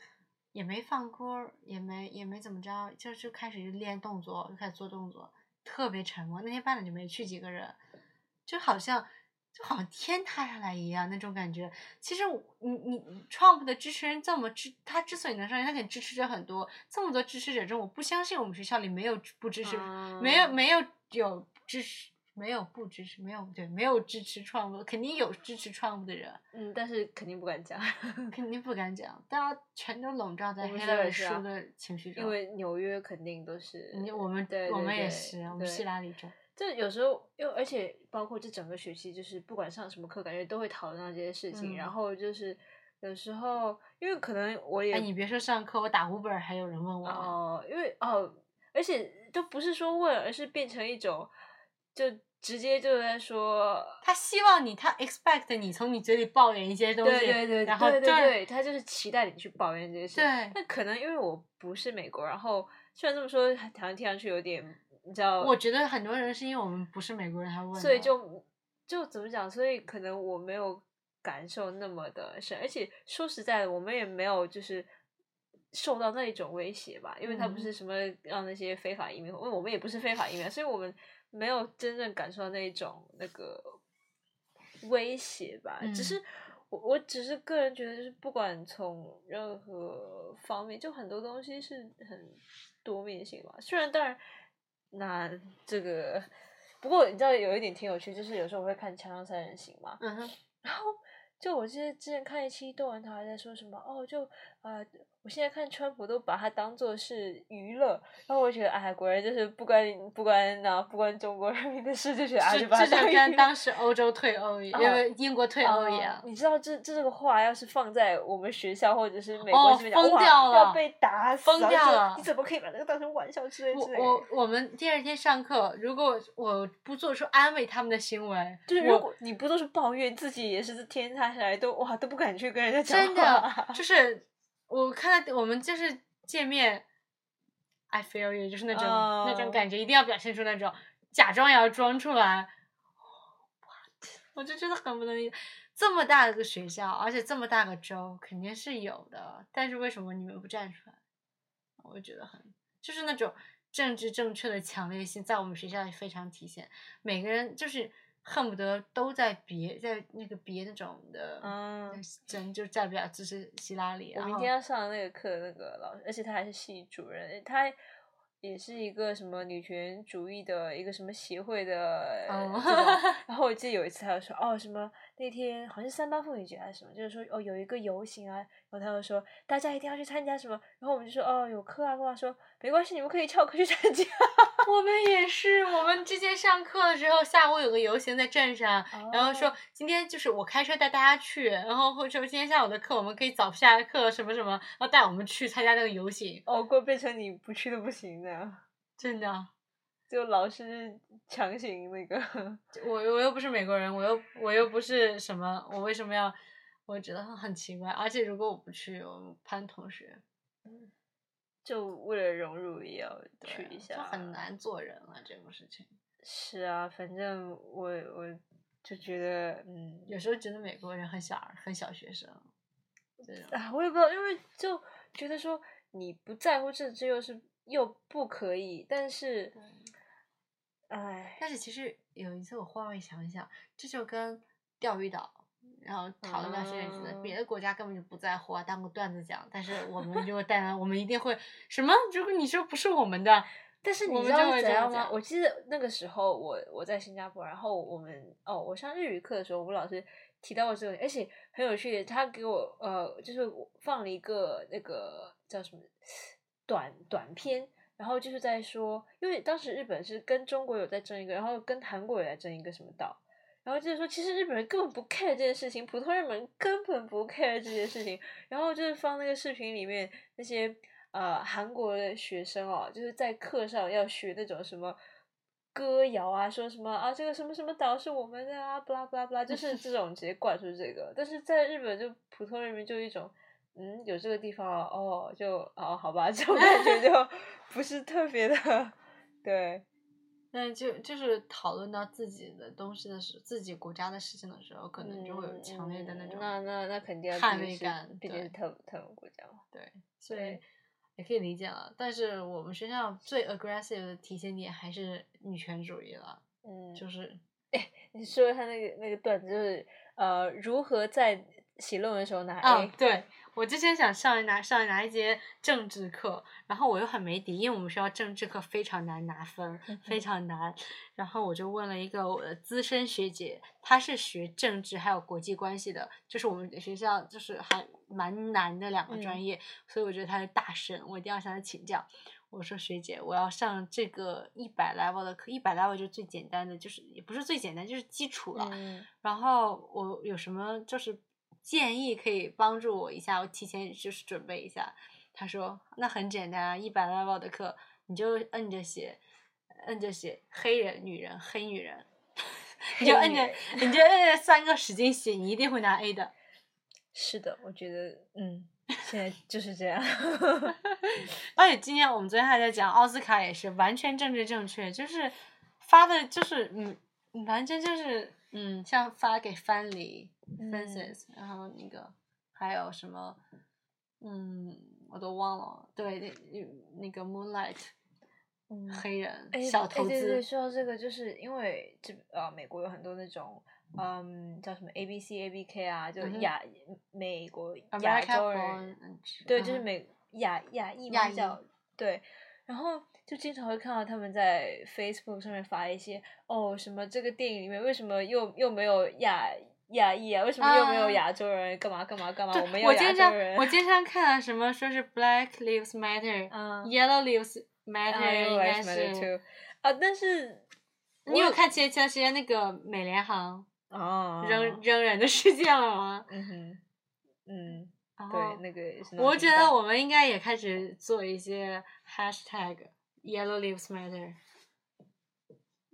也没放歌，也没也没怎么着，就就开始练动作，就开始做动作，特别沉默。那天班里就没去几个人，就好像。就好像天塌下来一样那种感觉。其实你你你 Trump 的支持人这么支，他之所以能上任，他肯定支持者很多。这么多支持者中，我不相信我们学校里没有不支持，没有啊没有有支持，没有不支持，没有对没有支持 Trump，肯定有支持 Trump 的人，嗯，但是肯定不敢讲，肯定不敢讲，大家全都笼罩在黑人学校也是啊输的情绪中。因为纽约肯定都是你我们对我们也是，我们希拉里州。就有时候，又而且包括这整个学期，就是不管上什么课，感觉都会讨论到这些事情。嗯然后就是有时候，因为可能我也哎，你别说上课，我打 Uber 还有人问我呢。哦，因为哦，而且都不是说问，而是变成一种，就直接就在说，他希望你，他 expect 你从你嘴里抱怨一些东西，对对对，然后对对对，他就是期待你去抱怨这些事。对那可能因为我不是美国，然后虽然这么说，好像听上去有点，你知道，我觉得很多人是因为我们不是美国人，还问，所以就就怎么讲？所以可能我没有感受那么的深，而且说实在的，我们也没有就是受到那一种威胁吧，因为他不嗯是什么让那些非法移民，因为我们也不是非法移民，所以我们没有真正感受到那一种那个威胁吧。只嗯是我我只是个人觉得，就是不管从任何方面，就很多东西是很多面性吧。虽然当然，那这个不过你知道有一点挺有趣，就是有时候我会看《锵锵三人行》嘛，嗯哼，然后就我记得之前看一期窦文涛还在说什么哦，就呃我现在看川普都把它当做是娱乐，然后我觉得哎，果然就是不关不关那不关中国人民的事，就觉得啊，就把它这就跟当时欧洲退欧一样，因哦为英国退欧一哦样。你知道这这个话要是放在我们学校或者是美哦国这边讲，哇疯掉了要被打死，疯掉了你怎么可以把这个当成玩笑之类之类的？我我我们第二天上课，如果我不做出安慰他们的行为，就是如果你不都是抱怨自己也是天塌下来都哇都不敢去跟人家讲真的话就是我看到我们就是见面，I feel you，就是那种、那种哦感觉，一定要表现出那种假装也要装出来。我就真的很不能理解，这么大的个学校，而且这么大个州，肯定是有的，但是为什么你们不站出来？我觉得很就是那种政治正确的强烈性，在我们学校也非常体现。每个人就是恨不得都在别在那个别那种的，嗯真就代表支持希拉里。我明天要上的那个课，那个老师，而且他还是系主任，他也是一个什么女权主义的一个什么协会的哦这种。然后我记得有一次他就说，哦，什么那天好像是三八妇女节还是什么，就是说哦有一个游行啊，然后他就说大家一定要去参加什么，然后我们就说哦有课啊，跟我说没关系，你们可以翘课去参加。我们也是，我们之前上课的时候，下午有个游行在镇上，然后说哦今天就是我开车带大家去，然后或者说今天下午的课我们可以早下课什么什么，然后带我们去参加那个游行，哦，过变成你不去都不行的，真的。就老是强行那个。我我又不是美国人，我又我又不是什么，我为什么要？我觉得很奇怪，而且如果我不去，我们班同学就为了融入也要去一下，就很。难做人了这种事情。是啊，反正我我就觉得，嗯，有时候觉得美国人很小儿很小学生，这种啊，我也不知道，因为就觉得说你不在乎这，这又是又不可以，但是，哎，但是其实有一次我换位想一想，这就跟钓鱼岛，然后讨论到是类似别的国家根本就不在乎啊，当个段子讲，但是我们就带来我们一定会什么？如果你说不是我们的，但是你知道怎样吗？我记得那个时候我我在新加坡，然后我们哦，我上日语课的时候，我们老师提到过这个，而且很有趣的，他给我呃，就是我放了一个那个叫什么短短片，然后就是在说，因为当时日本是跟中国有在争一个，然后跟韩国有在争一个什么岛。然后就是说，其实日本人根本不 care 这件事情，普通日本人根本不 care 这件事情。然后就是放那个视频里面那些呃韩国的学生哦，就是在课上要学那种什么歌谣啊，说什么啊这个什么什么岛是我们的啊，不啦不啦不啦，就是这种直接灌输这个。但是在日本就普通人民就一种嗯有这个地方哦，哦就哦好吧，这种感觉就 不是特别的对。那就就是讨论到自己的东西的时，自己国家的事情的时候，可能就会有强烈的那嗯种那那那肯定要捍卫感对毕竟是特特种国家嘛。对，所以对也可以理解了。但是我们学校最 aggressive 的体现点还是女权主义了，嗯，就是哎 你说他那个那个段子，就是呃，如何在写论文的时候拿对我之前想上一拿上一拿一节政治课，然后我又很没底，因为我们学校政治课非常难拿分，非常难。然后我就问了一个我的资深学姐，她是学政治还有国际关系的，就是我们学校就是还蛮难的两个专嗯业，所以我觉得她是大神，我一定要向她请教。我说学姐，我要上这个一百 level 的课，一百 level 就是最简单的，就是也不是最简单，就是基础了。嗯然后我有什么就是建议可以帮助我一下，我提前就是准备一下。他说那很简单啊，一百 level 的课你就摁着写，摁着写黑人、女人、黑女人，你就摁着你就摁着三个使劲写，你一定会拿 A 的。是的，我觉得嗯，现在 就是这样。而且今天我们昨天还在讲奥斯卡也是完全政治正确，就是发的就是嗯，完全就是嗯，像发给范里、嗯。Francis，然后那个还有什么嗯，我都忘了，对，那那个 Moonlight 嗯黑人、哎小投哎对对，资，说到这个，就是因为这呃，美国有很多那种嗯，叫什么 A B C A B K 啊，就亚、美国亚洲人对，就是美亚亚裔嘛叫对，然后就经常会看到他们在 Facebook 上面发一些哦，什么这个电影里面为什么又又没有亚亚裔啊？为什么又没有啊亚洲人？干嘛干嘛干嘛？我们要亚洲人。我经常看到什么说是 Black Lives Matter，嗯 Yellow Lives 啊 Matter，、应该是。啊，但是你有看前前段时间那个美联航啊扔扔人的事件了吗？嗯哼嗯，对，那个。我觉得我们应该也开始做一些 hashtag Yellow Lives Matter，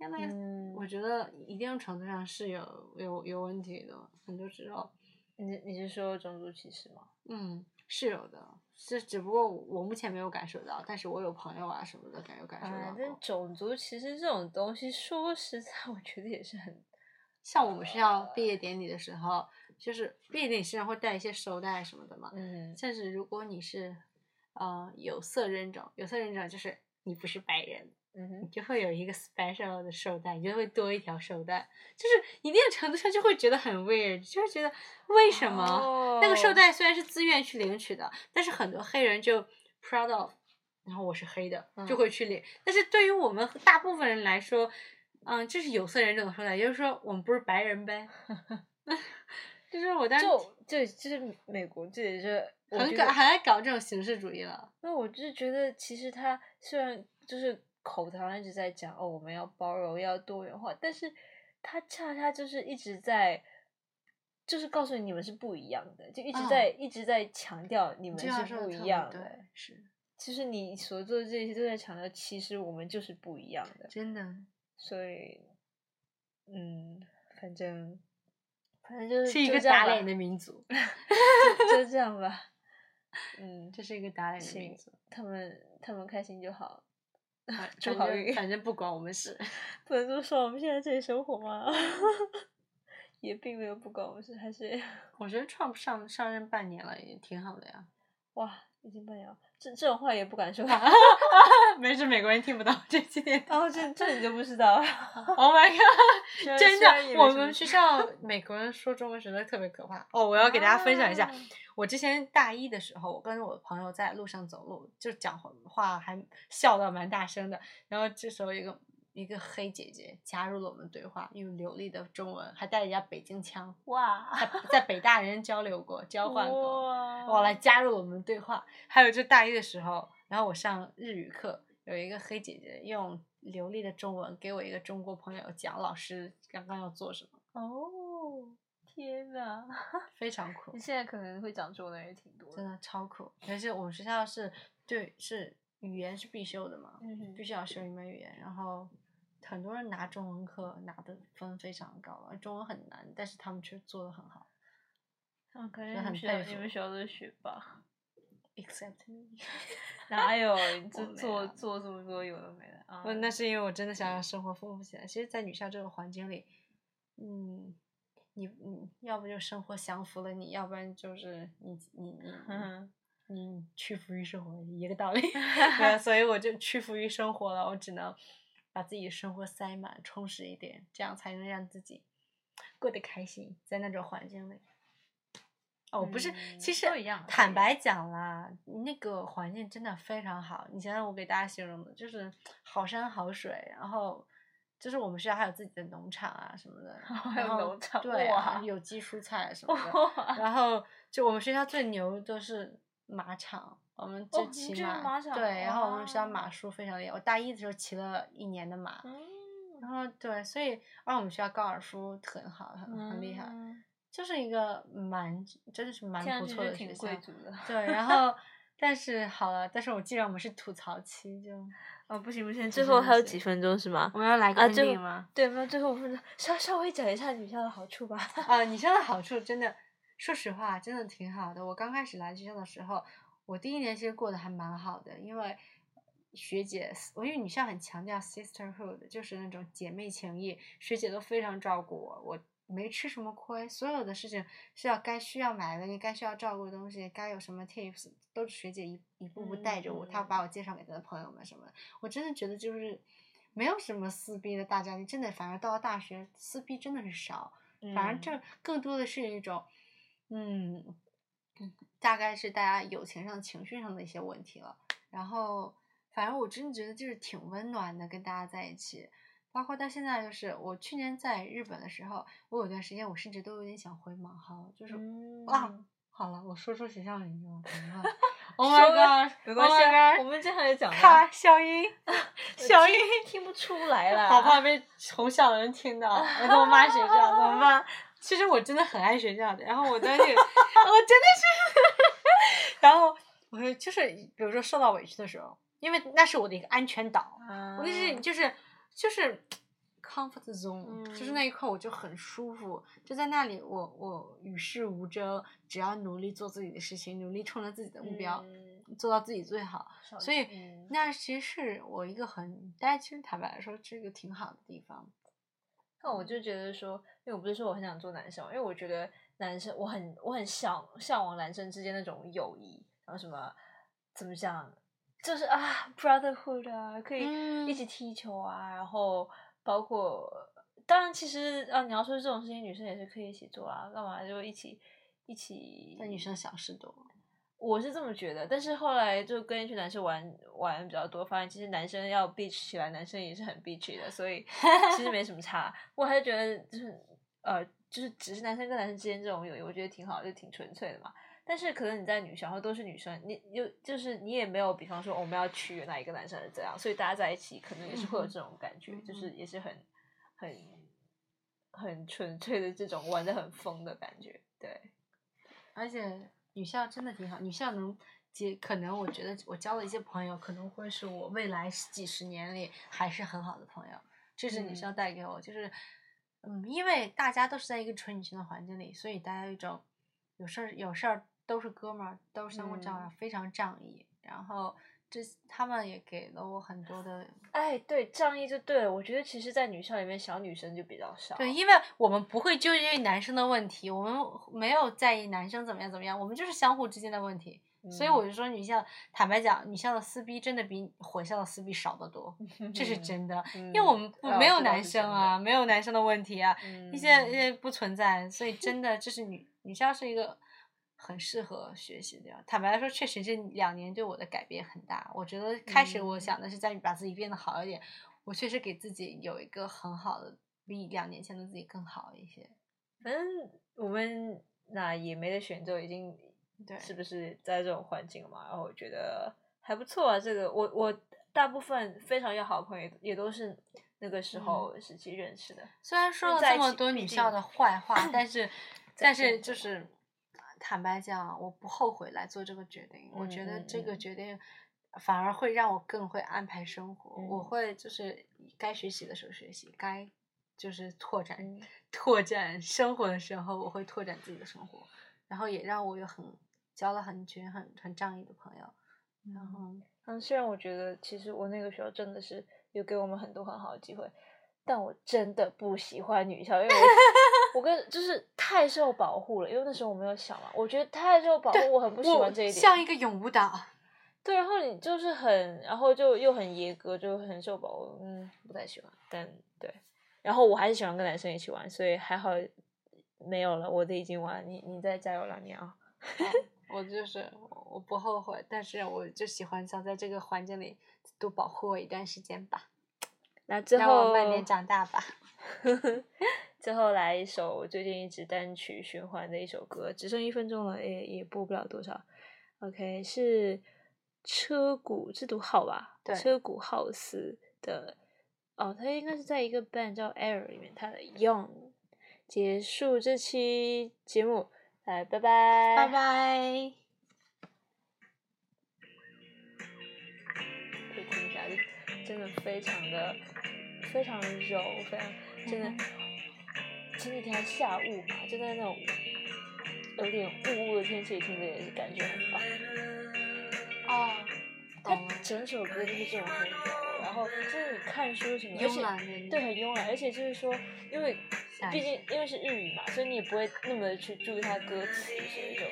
因为嗯，我觉得一定程度上是有有有问题的，很多时候，你你是说种族歧视吗？嗯，是有的，是只不过我目前没有感受到，但是我有朋友啊什么的感有感受啊到，过。但种族歧视这种东西，说实在，我觉得也是很 像我们学校毕业典礼的时候，就是毕业典礼身上会带一些手带什么的嘛，嗯甚至如果你是呃有色人种，有色人种就是你不是白人，嗯哼。你就会有一个 special 的绶带，你就会多一条绶带，就是一定程度上就会觉得很 weird，就会觉得为什么、那个绶哦。带虽然是自愿去领取的，但是很多黑人就 proud of，然后我是黑的就嗯。会去领，但是对于我们大部分人来说，嗯，这是有色人种的绶带，也就是说我们不是白人呗 就是我当时就对，就是美国，这也是很搞觉得还在搞这种形式主义了，那我就是觉得，其实他虽然就是口头上一直在讲哦，我们要包容，要多元化，但是他恰恰就是一直在，就是告诉你你们是不一样的，就一直啊在、一直在强调你们是不一样的。是就是你所做的这些都在强调，其实我们就是不一样的。真的。所以，嗯，反正反正就是是一个打脸的民族，就就这样吧。嗯，这是一个打脸的民行族。他们他们开心就好。反反祝好运正反正不管我们事。不能这么说，我们现在这里生活嘛，也并没有不管我们事，还是我觉得 Trump 上上任半年了，也挺好的呀。哇，已经半年了，这这种话也不敢说。没事，美国人听不到 这几点。哦，这这你就不知道了，Oh my god！真的，我们学校美国人说中文实在特别可怕。哦，我要给大家分享一下，啊我之前大一的时候，我跟我朋友在路上走路，就讲话还笑到蛮大声的。然后这时候一个一个黑姐姐加入了我们对话，用流利的中文，还带着一下北京腔，哇在在北大人交流过，交换过。哇我来加入我们对话。还有就大一的时候，然后我上日语课，有一个黑姐姐用流利的中文给我一个中国朋友讲老师刚刚要做什么，哦，天哪！非常酷你，现在可能会讲中文的人也挺多的。真的超酷。而且我们学校是对是语言是必修的嘛，嗯必须要修一门语言，然后。很多人拿中文课拿的分非常高，中文很难，但是他们却做的很好。嗯，可是能你们学校很佩服你们学校都是学霸，Except me，哪有你这 做做这么多有的没的啊？不，那是因为我真的想让生活丰富起来。其实，在女校这个环境里，嗯，你你要不就生活降服了你，要不然就是你你你嗯 你你屈服于生活，一个道理。对，所以我就屈服于生活了，我只能把自己的生活塞满，充实一点，这样才能让自己过得开心，在那种环境里。哦，不是，嗯其实都一样坦白讲啦，那个环境真的非常好。你想想，我给大家形容的就是好山好水，然后就是我们学校还有自己的农场啊什么的，还有农场对有机蔬菜什么的。然后就我们学校最牛的是马场，我们就骑马，马对，然后我们学校马术非常厉害。我大一的时候骑了一年的马，嗯然后对，所以而且我们学校高尔夫很好，很很厉害，嗯就是一个蛮真的是蛮不错的学校。贵族的。对，然 后但是好了，但是我既然我们是吐槽期，就哦，不行不行，最后还有几分钟是吗我？们要来个啊，最 ending 吗？对，没有最后五分钟，稍稍微讲一下女校的好处吧。啊，女校的好处真的，说实话，真的挺好的。我刚开始来学校的时候，我第一年其实过得还蛮好的，因为学姐，我因为女校很强调 sisterhood，就是那种姐妹情谊，学姐都非常照顾我，我没吃什么亏，所有的事情是要该需要买的，你该需要照顾的东西，该有什么 tips，都是学姐一一步步带着我，她嗯把我介绍给她的朋友们什么的，我真的觉得就是没有什么撕逼的大家庭，真的，反而到了大学，撕逼真的是少。反而嗯这更多的是一种，嗯，嗯大概是大家友情上、情绪上的一些问题了。然后，反正我真的觉得就是挺温暖的，跟大家在一起。包括到现在，就是我去年在日本的时候，我有段时间我甚至都有点想回马哈，就是、嗯啊，好了，我说出学校名字了？Oh my god！没关系 Oh my 啊，god 我们这还有讲吗卡小英，小英，听不出来 了，好怕被从小的人听到，我跟我妈学校怎么办？其实我真的很爱学校的，然后我当时，我真的是，然后我会就是比如说受到委屈的时候，因为那是我的一个安全岛，啊，我就是就是就是 comfort zone，、就是嗯那一刻我就很舒服，就在那里我我与世无争，只要努力做自己的事情，努力冲着自己的目标，嗯做到自己最好。所以嗯那其实是我一个很，但其实坦白来说，是一个挺好的地方。那我就觉得说，因为我不是说我很想做男生，因为我觉得男生我很我很向向往男生之间那种友谊，然后什么怎么讲，就是啊 brotherhood 啊，可以一嗯起踢球啊，然后包括当然其实啊你要说这种事情，女生也是可以一起做啊，干嘛就一起一起？但女生小事多，我是这么觉得，但是后来就跟一群男生玩玩比较多，发现其实男生要 bitch 起来，男生也是很 bitch 的，所以其实没什么差。我还是觉得就是呃，就是只是男生跟男生之间这种友谊，我觉得挺好，就挺纯粹的嘛。但是可能你在女校，然后都是女生，你就就是你也没有，比方说我们要取悦哪一个男生是这样，所以大家在一起可能也是会有这种感觉，嗯就是也是很很很纯粹的这种玩的很疯的感觉，对。而且女校真的挺好，女校能结，可能我觉得我交了一些朋友，可能会是我未来几十年里还是很好的朋友。这是女校嗯带给我，就是，嗯，因为大家都是在一个纯女性的环境里，所以大家有一种有事儿有事儿都是哥们儿，都是相互照料，嗯非常仗义。然后这他们也给了我很多的哎，对，仗义就对了。我觉得其实，在女校里面，小女生就比较少。对，因为我们不会纠结于男生的问题，我们没有在意男生怎么样怎么样，我们就是相互之间的问题。所以嗯我就说，女校坦白讲，女校的撕逼真的比火校的撕逼少得多，这是真的。因为我们没有男生啊，没有男生的问题啊，一些一些不存在，所以真的这是女女校是一个很适合学习的地方。坦白来说，确实这两年对我的改变很大。我觉得开始我嗯想的是在把自己变得好一点，我确实给自己有一个很好的，比两年前的自己更好一些。反正我们那也没得选，就已经对是不是在这种环境嘛？然后我觉得还不错啊。这个我我大部分非常要好的朋友也都是那个时候时期认识的。虽然说了这么多女校的坏话，但 是但是就是坦白讲，我不后悔来做这个决定。我觉得嗯这个嗯决定反而会让我更会安排生活。我嗯会就是该学习的时候学习，该就是拓展、嗯拓展生活的时候，我会拓展自己的生活，然后也让我有很交了很群很很仗义的朋友。然后嗯，虽然我觉得其实我那个时候真的是有给我们很多很好的机会，但我真的不喜欢女校，因为我我跟就是太受保护了，因为那时候我没有小嘛，我觉得太受保护，我很不喜欢这一点。像一个永无岛。对，然后你就是很，然后就又很严格，就很受保护，嗯，不太喜欢。但对，然后我还是喜欢跟男生一起玩，所以还好没有了，我的已经玩，你你再加油两年啊！我就是我我不后悔，但是我就喜欢想在这个环境里多保护我一段时间吧，那最让我后慢点长大吧。最后来一首我最近一直单曲循环的一首歌，只剩一分钟了，也也播不了多少。OK，是车谷，是读号吧？对车谷浩司的，哦，他应该是在一个 band 叫 Air 里面，他的 Young。结束这期节目，来，拜拜，拜。拜。可以听一下，就真的非常的非常柔，非常真的。前几天还下雾嘛，就在那种有点雾雾的天气里听着也是感觉很棒。哦，它。整首歌就是这种风格，然后就是你看书什么，而慵且对，很慵懒，而且就是说，因为毕竟因为是日语嘛，所以你也不会那么的去注意它歌词，所以就